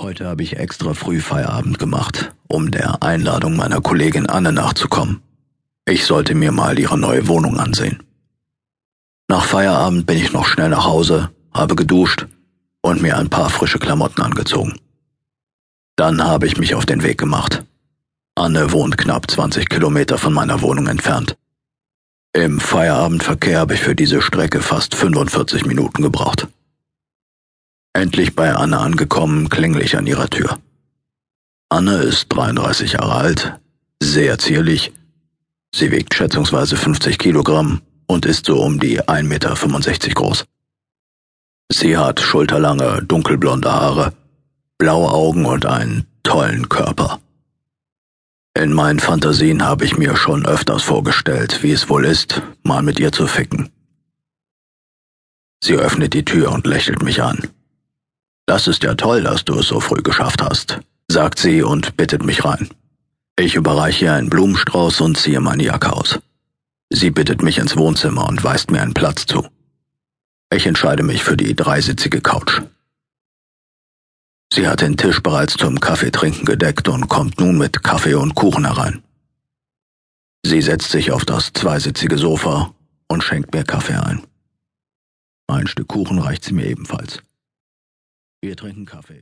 Heute habe ich extra früh Feierabend gemacht, um der Einladung meiner Kollegin Anne nachzukommen. Ich sollte mir mal ihre neue Wohnung ansehen. Nach Feierabend bin ich noch schnell nach Hause, habe geduscht und mir ein paar frische Klamotten angezogen. Dann habe ich mich auf den Weg gemacht. Anne wohnt knapp 20 Kilometer von meiner Wohnung entfernt. Im Feierabendverkehr habe ich für diese Strecke fast 45 Minuten gebraucht. Endlich bei Anne angekommen, klingel ich an ihrer Tür. Anne ist 33 Jahre alt, sehr zierlich. Sie wiegt schätzungsweise 50 Kilogramm und ist so um die 1,65 Meter groß. Sie hat schulterlange, dunkelblonde Haare, blaue Augen und einen tollen Körper. In meinen Fantasien habe ich mir schon öfters vorgestellt, wie es wohl ist, mal mit ihr zu ficken. Sie öffnet die Tür und lächelt mich an. Das ist ja toll, dass du es so früh geschafft hast, sagt sie und bittet mich rein. Ich überreiche ihr einen Blumenstrauß und ziehe meine Jacke aus. Sie bittet mich ins Wohnzimmer und weist mir einen Platz zu. Ich entscheide mich für die dreisitzige Couch. Sie hat den Tisch bereits zum Kaffeetrinken gedeckt und kommt nun mit Kaffee und Kuchen herein. Sie setzt sich auf das zweisitzige Sofa und schenkt mir Kaffee ein. Ein Stück Kuchen reicht sie mir ebenfalls. Wir trinken Kaffee.